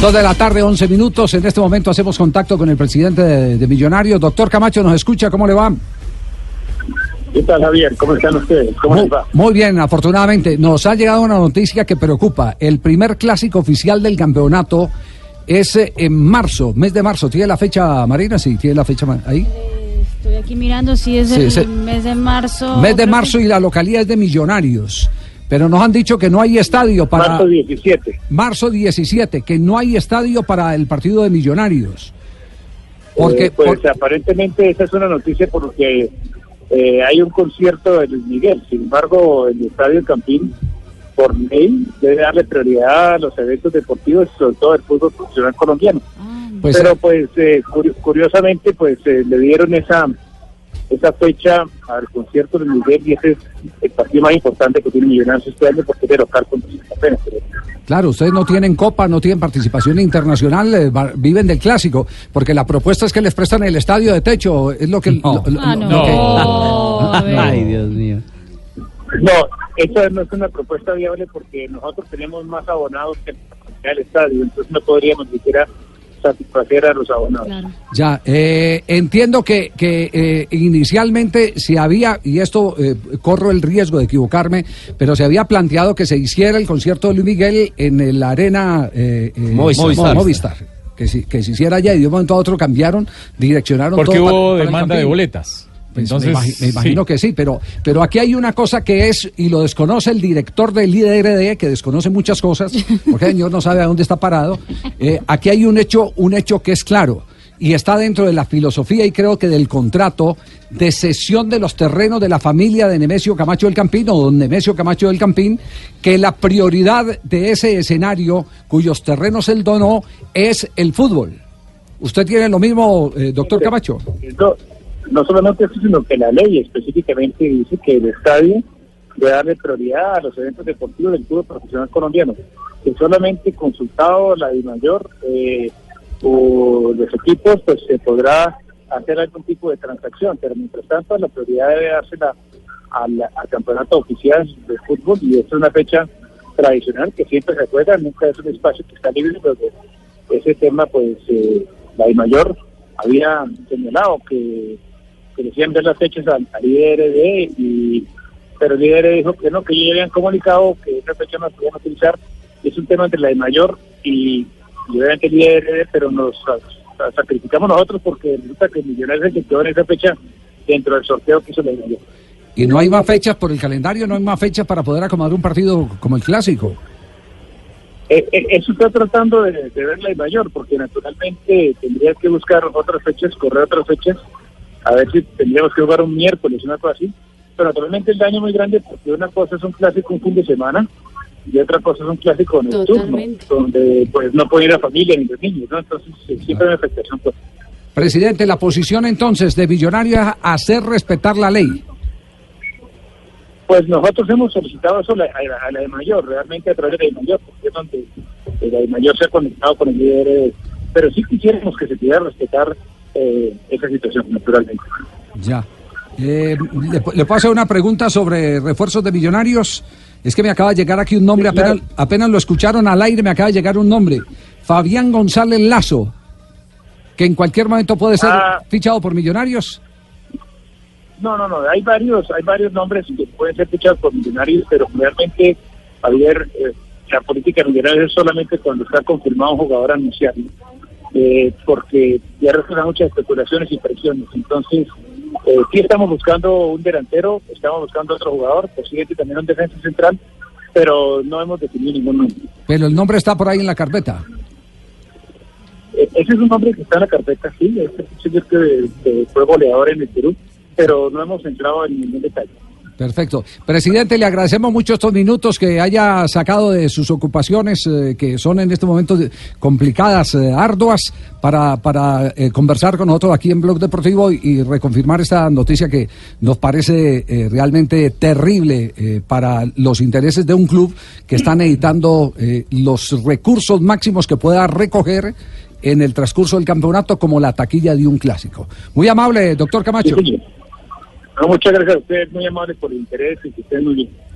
Dos de la tarde, 11 minutos. En este momento hacemos contacto con el presidente de, de Millonarios. Doctor Camacho, ¿nos escucha? ¿Cómo le va? ¿Qué tal, Javier? ¿Cómo están ustedes? ¿Cómo Muy, les va? muy bien, afortunadamente. Nos ha llegado una noticia que preocupa. El primer clásico oficial del campeonato es eh, en marzo, mes de marzo. ¿Tiene la fecha, Marina? Sí, tiene la fecha ahí. Eh, Estoy aquí mirando si es Sí, el sí. mes de marzo. mes de que- marzo y la localidad es de Millonarios. Pero nos han dicho que no hay estadio para... Marzo 17. Marzo 17, que no hay estadio para el partido de Millonarios. Porque, Eh, pues por- aparentemente esa es una noticia porque eh, hay un concierto de Luis Miguel. Sin embargo, el Estadio Campín, por ley, debe darle prioridad a los eventos deportivos, sobre todo el fútbol profesional colombiano. Ah, pues, Pero pues eh, curi- curiosamente pues eh, le dieron esa esa fecha al concierto de Miguel y ese es el partido más importante que tiene Millonarios este año porque es de local contra Santa Fe. Pero Claro, ustedes no tienen copa, no tienen participación internacional, eh, va- viven del clásico, porque la propuesta es que les prestan el estadio de techo, es lo que... lo- lo- Ah, lo no. que- A ver. Ay, Dios mío. No, eso no es una propuesta viable porque nosotros tenemos más abonados que el estadio, entonces no podríamos ni siquiera satisfacer a los abonados. Claro. Ya, eh, entiendo que, que eh, inicialmente se había, y esto eh, corro el riesgo de equivocarme, pero se había planteado que se hiciera el concierto de Luis Miguel en el Arena eh, eh, Movistar. Movistar. Que, si- que se hiciera allá y de un momento a otro cambiaron, direccionaron Porque todo para- hubo para demanda de boletas. Pues Entonces, me, imagi- me imagino sí. que sí, pero, pero aquí hay una cosa que es, y lo desconoce el director del IDRD, que desconoce muchas cosas, porque el señor no sabe a dónde está parado. Eh, aquí hay un hecho, un hecho que es claro, y está dentro de la filosofía y creo que del contrato de cesión de los terrenos de la familia de Nemesio Camacho del Campín, o don Nemesio Camacho del Campín, que la prioridad de ese escenario, cuyos terrenos él donó, es el fútbol. ¿Usted tiene lo mismo, eh, doctor Camacho? No, no solamente eso, sino que la ley específicamente dice que el estadio debe darle prioridad a los eventos deportivos del fútbol profesional colombiano. Que solamente consultado la DIMAYOR eh, o los equipos, pues se podrá hacer algún tipo de transacción, pero mientras tanto la prioridad debe dársela al, al campeonato oficial de fútbol y esta es una fecha tradicional que siempre se juega, nunca es un espacio que está libre, pero ese tema pues eh, la DIMAYOR había señalado que, que decían ver las fechas al, al IDRD y pero el IDRD dijo que no, que ellos ya habían comunicado que esa fecha no la podían utilizar, es un tema entre la DIMAYOR y, y obviamente el IDRD, pero nos sa- sacrificamos nosotros porque resulta que Millonarios se quedó en esa fecha dentro del sorteo que hizo la DIMAYOR. Y no hay más fechas por el calendario, no hay más fechas para poder acomodar un partido como el clásico. Eso está tratando de, de ver la mayor, porque naturalmente tendría que buscar otras fechas, correr otras fechas, a ver si tendríamos que jugar un miércoles, una cosa así. Pero naturalmente el daño es muy grande porque una cosa es un clásico un fin de semana y otra cosa es un clásico nocturno, Totalmente. donde pues no puede ir la familia ni los niños, ¿no? Entonces eh, siempre hay una afectación. Pues. Presidente, la posición entonces de Millonarios hacer respetar la ley. Pues nosotros hemos solicitado eso a la, a la- a la de mayor, realmente a través de la de mayor, porque es donde eh, la de mayor se ha conectado con el líder, pero sí quisiéramos que se pudiera respetar eh, esa situación, naturalmente. Ya. Eh, le, le puedo hacer una pregunta sobre refuerzos de Millonarios. Es que me acaba de llegar aquí un nombre, apenas, apenas lo escucharon al aire, me acaba de llegar un nombre. Fabián González Lazo, que en cualquier momento puede ser Ah. fichado por Millonarios. No, no, no, hay varios, hay varios nombres que pueden ser fichados por millonarios, pero realmente, Javier, eh, la política de millonarios es solamente cuando está confirmado un jugador anunciado, eh, porque ya resultan muchas especulaciones y presiones. Entonces, eh, sí estamos buscando un delantero, estamos buscando otro jugador, posiblemente también un defensa central, pero no hemos definido ningún nombre. Pero el nombre está por ahí en la carpeta. Eh, ese es un nombre que está en la carpeta, sí, este es que, que fue goleador en el Perú, pero no hemos entrado en ningún detalle. Perfecto. Presidente, le agradecemos mucho estos minutos que haya sacado de sus ocupaciones, eh, que son en este momento complicadas, eh, arduas, para, para eh, conversar con nosotros aquí en Blog Deportivo y, reconfirmar esta noticia que nos parece realmente terrible para los intereses de un club que está necesitando los recursos máximos que pueda recoger en el transcurso del campeonato como la taquilla de un clásico. Muy amable, doctor Camacho. No, muchas gracias a ustedes, muy amables por el interés y que estén muy bien.